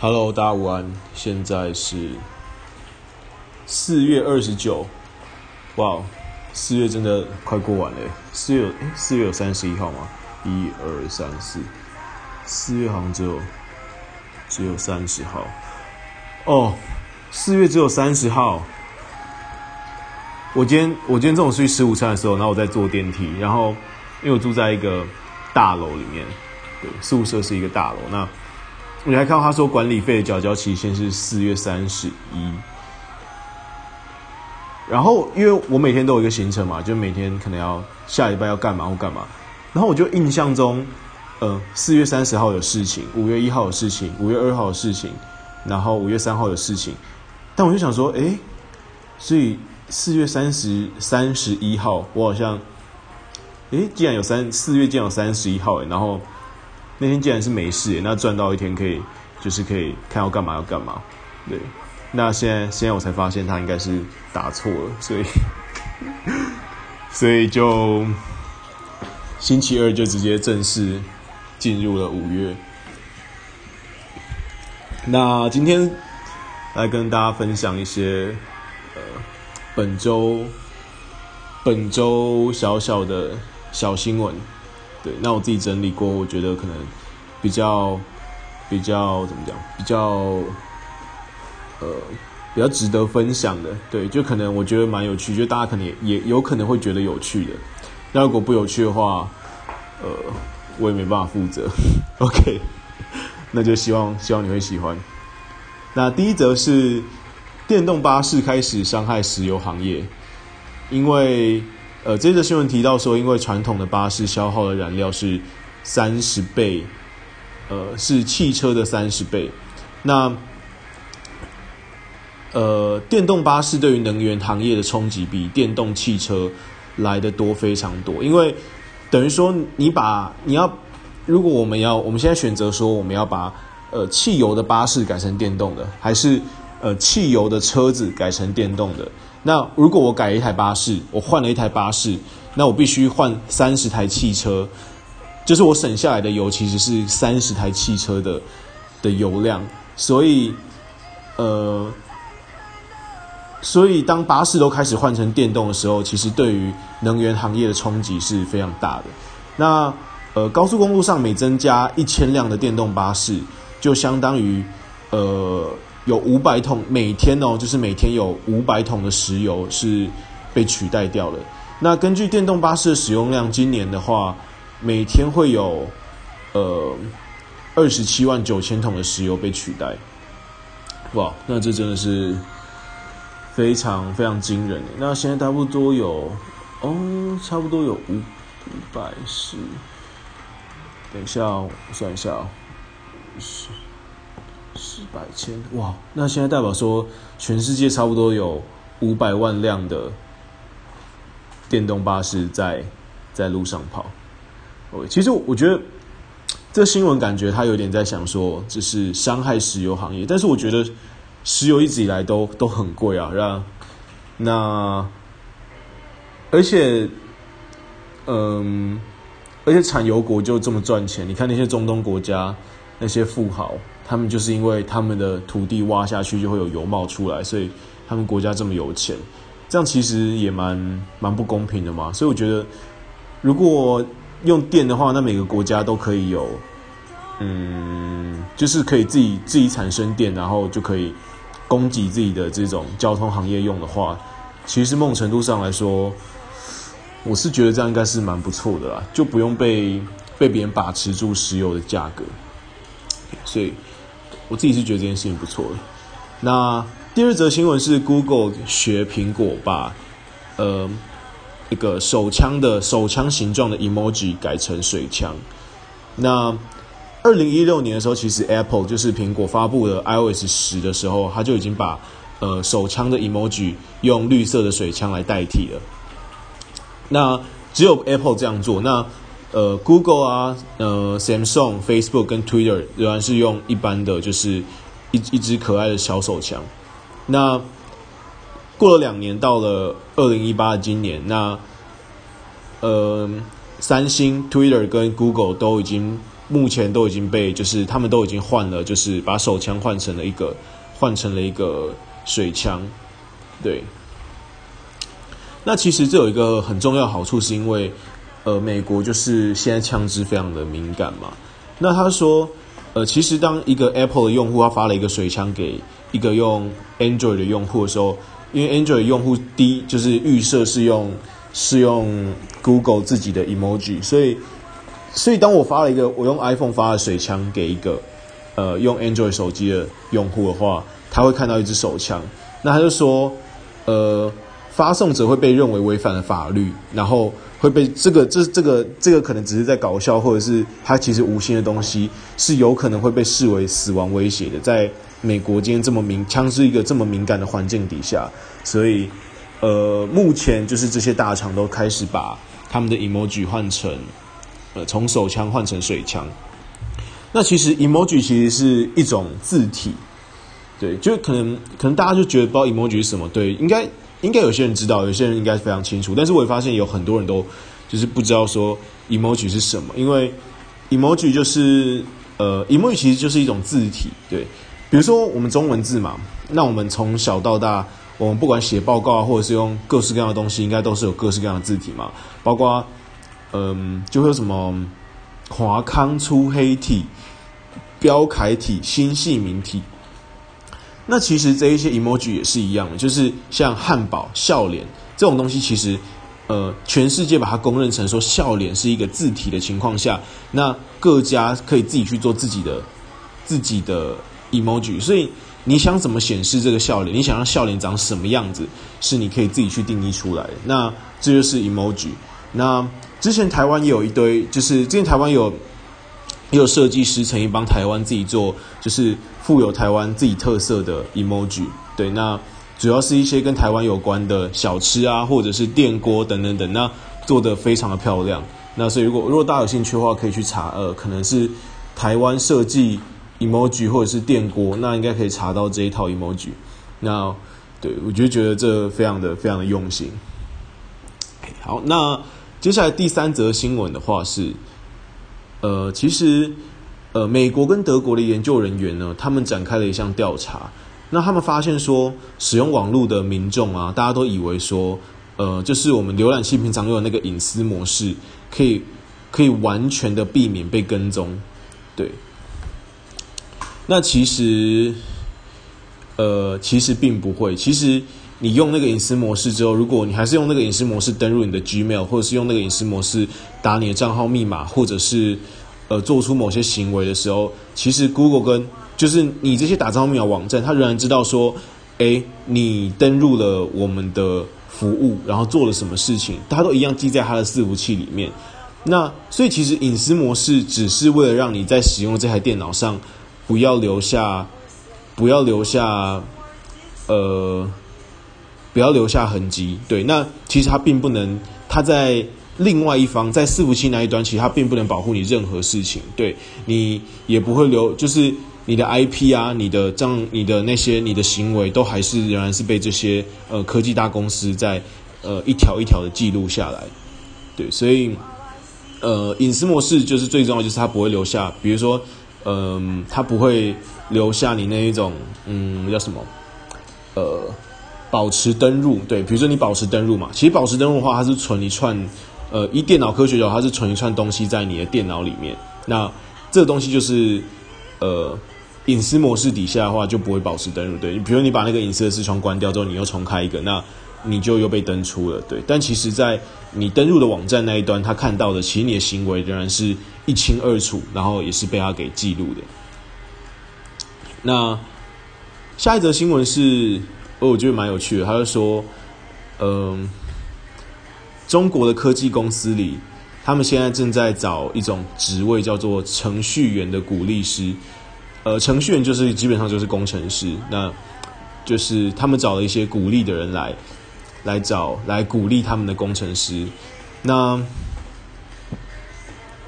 Hello，大家午安。现在是四月二十九，哇，四月真的快过完了。四月，诶，四月有三十一号吗？一二三四，四月好像只有只有三十号。哦，四月只有三十号。我今天我今天中午出去吃午餐的时候，然后我在坐电梯，然后因为我住在一个大楼里面，对，宿舍是一个大楼，那。你还看到他说管理费的缴交期限是四月三十一，然后因为我每天都有一个行程嘛，就每天可能要下礼拜要干嘛或干嘛，然后我就印象中，呃，四月三十号有事情，五月一号有事情，五月二号有事情，然后五月三号有事情，但我就想说，诶，所以四月三十三十一号，我好像，诶，既然有三四月，竟然有三十一号，然后。那天既然是没事，那赚到一天可以，就是可以看要干嘛要干嘛，对。那现在现在我才发现他应该是打错了，所以 所以就星期二就直接正式进入了五月。那今天来跟大家分享一些呃本周本周小小的小新闻。对，那我自己整理过，我觉得可能比较比较怎么讲，比较呃比较值得分享的，对，就可能我觉得蛮有趣，就大家可能也也有可能会觉得有趣的。那如果不有趣的话，呃，我也没办法负责。OK，那就希望希望你会喜欢。那第一则是电动巴士开始伤害石油行业，因为。呃，这则新闻提到说，因为传统的巴士消耗的燃料是三十倍，呃，是汽车的三十倍。那呃，电动巴士对于能源行业的冲击比电动汽车来的多非常多。因为等于说，你把你要，如果我们要，我们现在选择说，我们要把呃汽油的巴士改成电动的，还是呃汽油的车子改成电动的？那如果我改一台巴士，我换了一台巴士，那我必须换三十台汽车，就是我省下来的油其实是三十台汽车的的油量，所以，呃，所以当巴士都开始换成电动的时候，其实对于能源行业的冲击是非常大的。那呃，高速公路上每增加一千辆的电动巴士，就相当于呃。有五百桶，每天哦，就是每天有五百桶的石油是被取代掉了。那根据电动巴士的使用量，今年的话，每天会有呃二十七万九千桶的石油被取代。哇，那这真的是非常非常惊人。那现在差不多有哦，差不多有五五百是，等一下我算一下哦，是。四百千哇，那现在代表说，全世界差不多有五百万辆的电动巴士在在路上跑。其实我觉得这新闻感觉他有点在想说，这是伤害石油行业，但是我觉得石油一直以来都都很贵啊，让那而且嗯，而且产油国就这么赚钱，你看那些中东国家那些富豪。他们就是因为他们的土地挖下去就会有油冒出来，所以他们国家这么有钱，这样其实也蛮蛮不公平的嘛。所以我觉得，如果用电的话，那每个国家都可以有，嗯，就是可以自己自己产生电，然后就可以供给自己的这种交通行业用的话，其实某种程度上来说，我是觉得这样应该是蛮不错的啦，就不用被被别人把持住石油的价格，所以。我自己是觉得这件事情不错的。那第二则新闻是 Google 学苹果把呃一个手枪的手枪形状的 emoji 改成水枪。那二零一六年的时候，其实 Apple 就是苹果发布了 iOS 十的时候，它就已经把呃手枪的 emoji 用绿色的水枪来代替了。那只有 Apple 这样做。那呃，Google 啊，呃，Samsung、Facebook 跟 Twitter 仍然是用一般的，就是一一支可爱的小手枪。那过了两年，到了二零一八的今年，那呃，三星、Twitter 跟 Google 都已经目前都已经被就是他们都已经换了，就是把手枪换成了一个换成了一个水枪，对。那其实这有一个很重要好处，是因为呃，美国就是现在枪支非常的敏感嘛。那他说，呃，其实当一个 Apple 的用户他发了一个水枪给一个用 Android 的用户的时候，因为 Android 用户第一就是预设是用是用 Google 自己的 emoji，所以所以当我发了一个我用 iPhone 发的水枪给一个呃用 Android 手机的用户的话，他会看到一支手枪，那他就说呃。发送者会被认为违反了法律，然后会被这个这这个这个可能只是在搞笑，或者是它其实无心的东西，是有可能会被视为死亡威胁的。在美国今天这么敏枪支一个这么敏感的环境底下，所以呃，目前就是这些大厂都开始把他们的 emoji 换成呃从手枪换成水枪。那其实 emoji 其实是一种字体，对，就可能可能大家就觉得不知道 emoji 是什么，对，应该。应该有些人知道，有些人应该非常清楚，但是我也发现有很多人都就是不知道说 emoji 是什么，因为 emoji 就是呃 emoji 其实就是一种字体，对，比如说我们中文字嘛，那我们从小到大，我们不管写报告啊，或者是用各式各样的东西，应该都是有各式各样的字体嘛，包括嗯、就会有什么华康粗黑体、标楷体、新细明体。那其实这一些 emoji 也是一样的，就是像汉堡、笑脸这种东西，其实，呃，全世界把它公认成说笑脸是一个字体的情况下，那各家可以自己去做自己的自己的 emoji。所以你想怎么显示这个笑脸，你想让笑脸长什么样子，是你可以自己去定义出来的。那这就是 emoji。那之前台湾也有一堆，就是之前台湾有。也有设计师曾经帮台湾自己做，就是富有台湾自己特色的 emoji。对，那主要是一些跟台湾有关的小吃啊，或者是电锅等等等，那做得非常的漂亮。那所以如果如果大家有兴趣的话，可以去查，呃，可能是台湾设计 emoji 或者是电锅，那应该可以查到这一套 emoji。那对，我就觉得这非常的非常的用心。好，那接下来第三则新闻的话是。呃，其实，呃，美国跟德国的研究人员呢，他们展开了一项调查。那他们发现说，使用网络的民众啊，大家都以为说，呃，就是我们浏览器平常用的那个隐私模式，可以可以完全的避免被跟踪。对。那其实，呃，其实并不会。其实你用那个隐私模式之后，如果你还是用那个隐私模式登入你的 Gmail，或者是用那个隐私模式打你的账号密码，或者是呃做出某些行为的时候，其实 Google 跟就是你这些打账号密码网站，它仍然知道说，诶，你登入了我们的服务，然后做了什么事情，它都一样记在它的伺服器里面。那所以其实隐私模式只是为了让你在使用这台电脑上不要留下，不要留下，呃。不要留下痕迹。对，那其实它并不能，它在另外一方，在伺服器那一端，其实它并不能保护你任何事情。对，你也不会留，就是你的 IP 啊，你的这样，你的那些，你的行为，都还是仍然是被这些呃科技大公司在呃一条一条的记录下来。对，所以呃隐私模式就是最重要，就是它不会留下，比如说嗯、呃，它不会留下你那一种嗯叫什么呃。保持登入，对，比如说你保持登入嘛，其实保持登入的话，它是存一串，呃，以电脑科学角，它是存一串东西在你的电脑里面。那这个东西就是，呃，隐私模式底下的话就不会保持登入，对。比如你把那个隐私的视窗关掉之后，你又重开一个，那你就又被登出了，对。但其实，在你登入的网站那一端，他看到的其实你的行为仍然是一清二楚，然后也是被他给记录的。那下一则新闻是。哦，我觉得蛮有趣的。他就说，嗯、中国的科技公司里，他们现在正在找一种职位，叫做程序员的鼓励师。呃，程序员就是基本上就是工程师，那就是他们找了一些鼓励的人来，来找来鼓励他们的工程师。那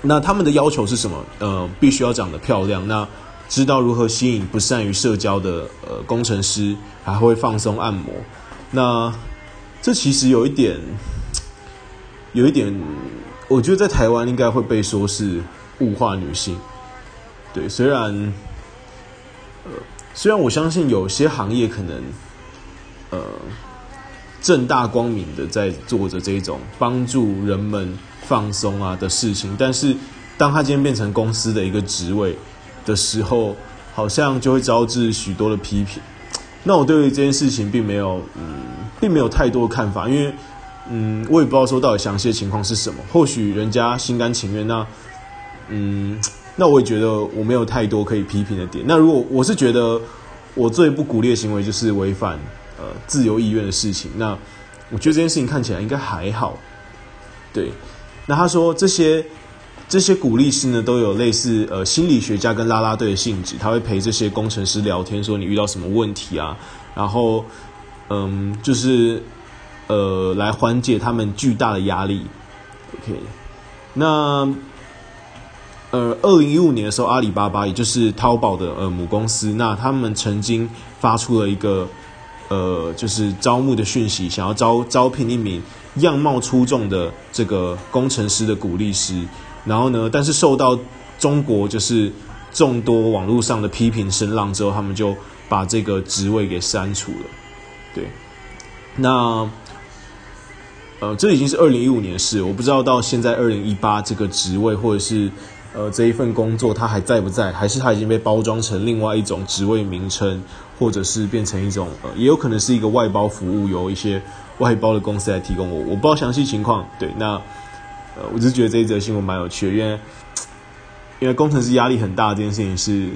那他们的要求是什么？呃，必须要长得漂亮。那知道如何吸引不善于社交的呃工程师，还会放松按摩。那这其实有一点，有一点，我觉得在台湾应该会被说是物化女性。对，虽然呃，虽然我相信有些行业可能呃正大光明的在做着这种帮助人们放松啊的事情，但是当他今天变成公司的一个职位的时候，好像就会招致许多的批评。那我对于这件事情并没有嗯，并没有太多的看法，因为嗯，我也不知道说到底详细的情况是什么。或许人家心甘情愿，那嗯，那我也觉得我没有太多可以批评的点。那如果我是觉得我最不鼓励的行为就是违反呃自由意愿的事情，那我觉得这件事情看起来应该还好。对，那他说这些。这些鼓励师呢，都有类似呃心理学家跟啦啦队的性质，他会陪这些工程师聊天，说你遇到什么问题啊，然后嗯，就是呃来缓解他们巨大的压力。OK，那呃，二零一五年的时候，阿里巴巴也就是淘宝的呃母公司，那他们曾经发出了一个呃就是招募的讯息，想要招招聘一名样貌出众的这个工程师的鼓励师。然后呢，但是受到中国就是众多网络上的批评声浪之后，他们就把这个职位给删除了。对，那呃，这已经是二零一五年的事，我不知道到现在二零一八这个职位或者是呃这一份工作它还在不在，还是它已经被包装成另外一种职位名称，或者是变成一种呃，也有可能是一个外包服务，由一些外包的公司来提供我，我不知道详细情况。对，那。呃，我就觉得这一则新闻蛮有趣的，因为因为工程师压力很大这件事情是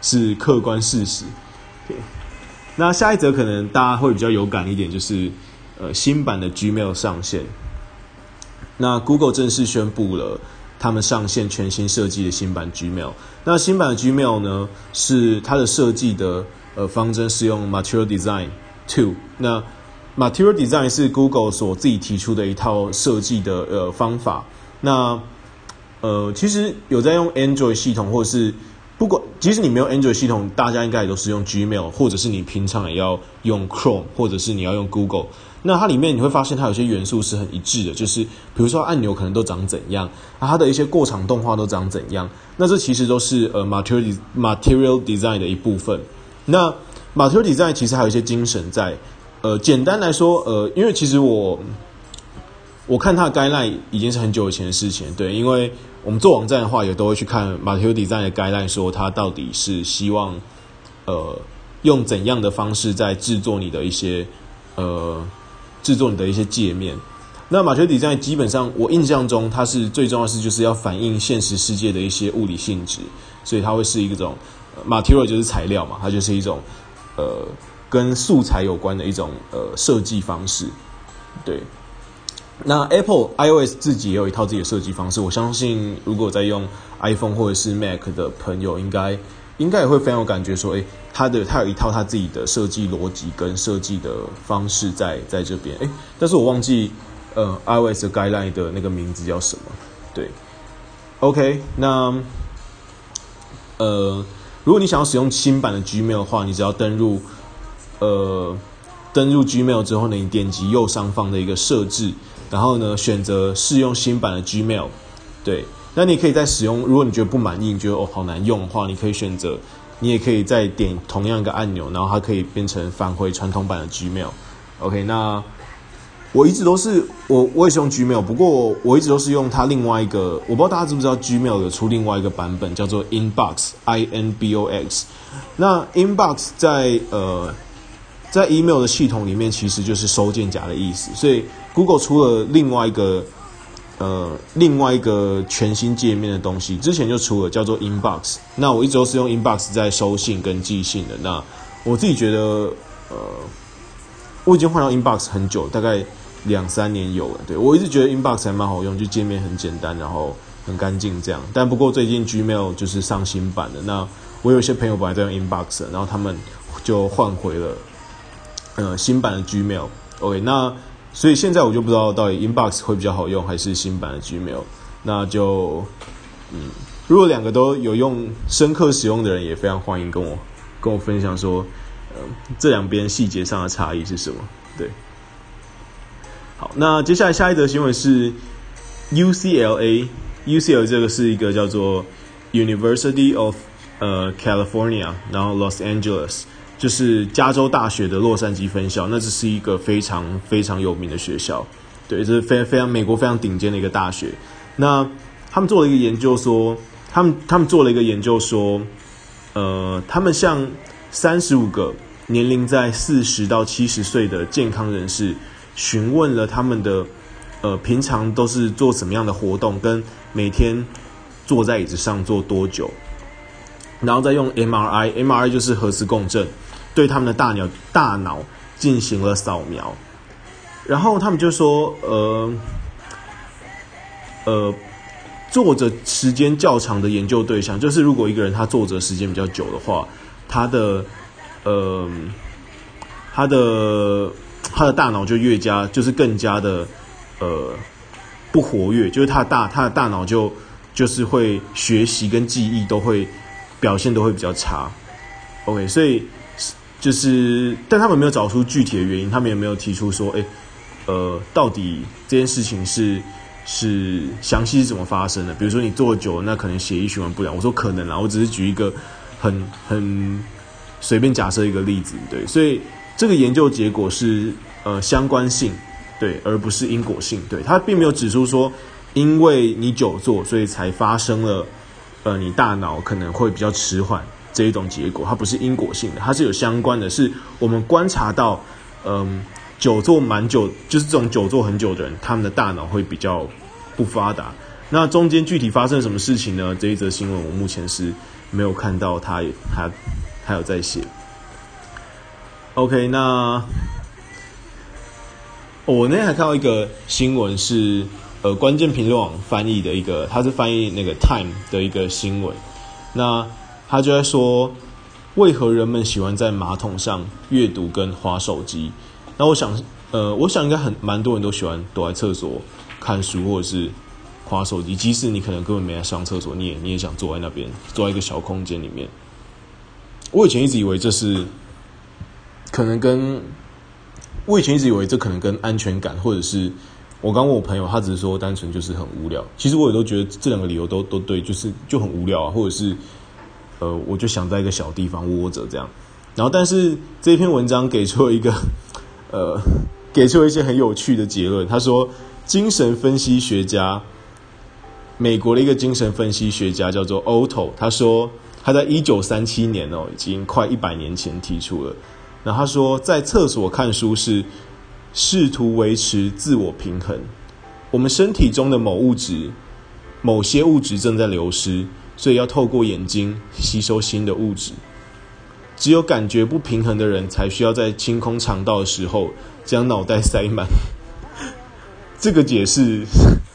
是客观事实。对，那下一则可能大家会比较有感一点，就是呃新版的 Gmail 上线。那 Google 正式宣布了他们上线全新设计的新版 Gmail。那新版的 Gmail 呢，是它的设计的呃方针是用 Material Design Two。那 Material Design 是 Google 所自己提出的一套设计的呃方法。那呃，其实有在用 Android 系统，或者是不管，即使你没有 Android 系统，大家应该也都是用 Gmail，或者是你平常也要用 Chrome，或者是你要用 Google。那它里面你会发现它有些元素是很一致的，就是比如说按钮可能都长怎样，它的一些过场动画都长怎样。那这其实都是呃 Material Material Design 的一部分。那 Material Design 其实还有一些精神在。呃，简单来说，呃，因为其实我我看它的 guideline 已经是很久以前的事情，对，因为我们做网站的话，也都会去看 m a t e r i a Design 的 guideline，说它到底是希望呃用怎样的方式在制作你的一些呃制作你的一些界面。那 Material Design 基本上我印象中，它是最重要是就是要反映现实世界的一些物理性质，所以它会是一种 Material 就是材料嘛，它就是一种呃。跟素材有关的一种呃设计方式，对。那 Apple iOS 自己也有一套自己的设计方式，我相信如果在用 iPhone 或者是 Mac 的朋友应，该应该也会非常有感觉，说，诶，它的它有一套它自己的设计逻辑跟设计的方式在在这边，诶，但是我忘记呃 iOS 的 guideline 的那个名字叫什么，对。OK，那呃，如果你想要使用新版的 Gmail 的话，你只要登入。呃，登入 Gmail 之后呢，你点击右上方的一个设置，然后呢，选择试用新版的 Gmail。对，那你可以在使用，如果你觉得不满意，你觉得哦好难用的话，你可以选择，你也可以再点同样一个按钮，然后它可以变成返回传统版的 Gmail。OK，那我一直都是我我也是用 Gmail，不过我一直都是用它另外一个，我不知道大家知不知道 Gmail 有出另外一个版本叫做 Inbox，I N B O X。那 Inbox 在呃。在 email 的系统里面，其实就是收件夹的意思。所以 Google 出了另外一个呃另外一个全新界面的东西，之前就出了叫做 Inbox。那我一直都是用 Inbox 在收信跟寄信的。那我自己觉得呃，我已经换到 Inbox 很久，大概两三年有了。对，我一直觉得 Inbox 还蛮好用，就界面很简单，然后很干净这样。但不过最近 Gmail 就是上新版的。那我有些朋友本来在用 Inbox，然后他们就换回了。呃，新版的 Gmail，OK，那所以现在我就不知道到底 Inbox 会比较好用，还是新版的 Gmail。那就，嗯，如果两个都有用、深刻使用的人，也非常欢迎跟我跟我分享说，呃，这两边细节上的差异是什么？对。好，那接下来下一则新闻是 UCLA UCL 这个是一个叫做 University of 呃 California，然后 Los Angeles 就是加州大学的洛杉矶分校，那这是一个非常非常有名的学校，对，这是非非常美国非常顶尖的一个大学。那他们做了一个研究说，他们他们做了一个研究说，呃，他们向三十五个年龄在四十到七十岁的健康人士询问了他们的呃平常都是做什么样的活动，跟每天坐在椅子上坐多久，然后再用 MRI，MRI 就是核磁共振，对他们的大脑大脑进行了扫描，然后他们就说，呃。呃，坐着时间较长的研究对象，就是如果一个人他坐着时间比较久的话，他的呃，他的他的大脑就越加就是更加的呃不活跃，就是他大他的大脑就就是会学习跟记忆都会表现都会比较差。OK，所以就是，但他们没有找出具体的原因，他们也没有提出说，哎，呃，到底这件事情是。是详细是怎么发生的？比如说你坐久了，那可能血液循环不良。我说可能啦，我只是举一个很很随便假设一个例子，对。所以这个研究结果是呃相关性，对，而不是因果性，对。它并没有指出说，因为你久坐，所以才发生了呃你大脑可能会比较迟缓这一种结果。它不是因果性的，它是有相关的，是我们观察到，嗯、久坐蛮久，就是这种久坐很久的人，他们的大脑会比较不发达。那中间具体发生什么事情呢？这一则新闻我目前是没有看到他，他还有在写。OK，那我那天还看到一个新闻是，呃，关键评论网翻译的一个，他是翻译那个 Time 的一个新闻。那他就在说，为何人们喜欢在马桶上阅读跟划手机？那我想，呃，我想应该很蛮多人都喜欢躲在厕所看书或者是划手机，即使你可能根本没来上厕所，你也你也想坐在那边，坐在一个小空间里面。我以前一直以为这是可能跟，我以前一直以为这可能跟安全感，或者是我刚问我朋友，他只是说单纯就是很无聊。其实我也都觉得这两个理由都都对，就是就很无聊啊，或者是呃，我就想在一个小地方窝着这样。然后，但是这篇文章给出了一个。呃，给出了一些很有趣的结论。他说，精神分析学家，美国的一个精神分析学家叫做 Otto。他说，他在一九三七年哦，已经快一百年前提出了。然后他说，在厕所看书是试图维持自我平衡。我们身体中的某物质，某些物质正在流失，所以要透过眼睛吸收新的物质。只有感觉不平衡的人，才需要在清空肠道的时候将脑袋塞满。这个解释，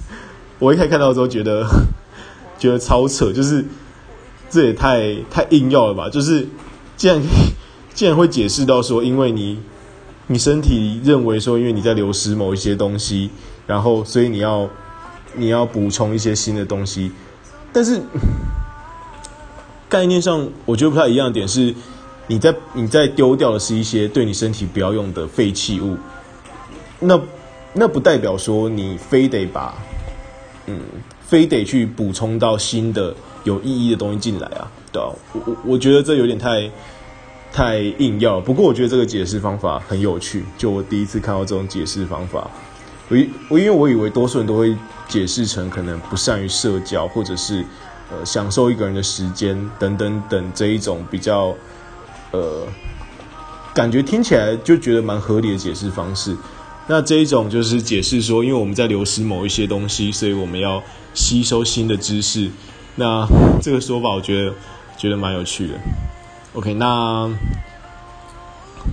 我一开始看到的时候觉得 觉得超扯，就是这也太太硬要了吧？就是既然既然会解释到说，因为你你身体认为说，因为你在流失某一些东西，然后所以你要你要补充一些新的东西，但是概念上我觉得不太一样的点是。你在你在丢掉的是一些对你身体不要用的废弃物，那那不代表说你非得把，嗯，非得去补充到新的有意义的东西进来啊，对啊，我我我觉得这有点太太硬要，不过我觉得这个解释方法很有趣，就我第一次看到这种解释方法，我我因为我以为多数人都会解释成可能不善于社交，或者是呃享受一个人的时间等等等这一种比较。呃，感觉听起来就觉得蛮合理的解释方式。那这一种就是解释说，因为我们在流失某一些东西，所以我们要吸收新的知识。那这个说法，我觉得觉得蛮有趣的。OK，那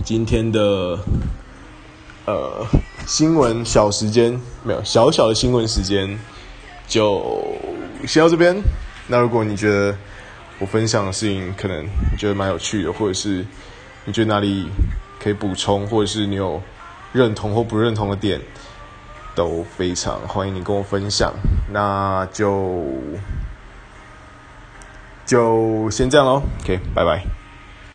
今天的呃新闻小时间没有小小的新闻时间，就先到这边。那如果你觉得，我分享的事情，可能你觉得蛮有趣的，或者是你觉得哪里可以补充，或者是你有认同或不认同的点，都非常欢迎你跟我分享。那就就先这样喽，OK，拜拜。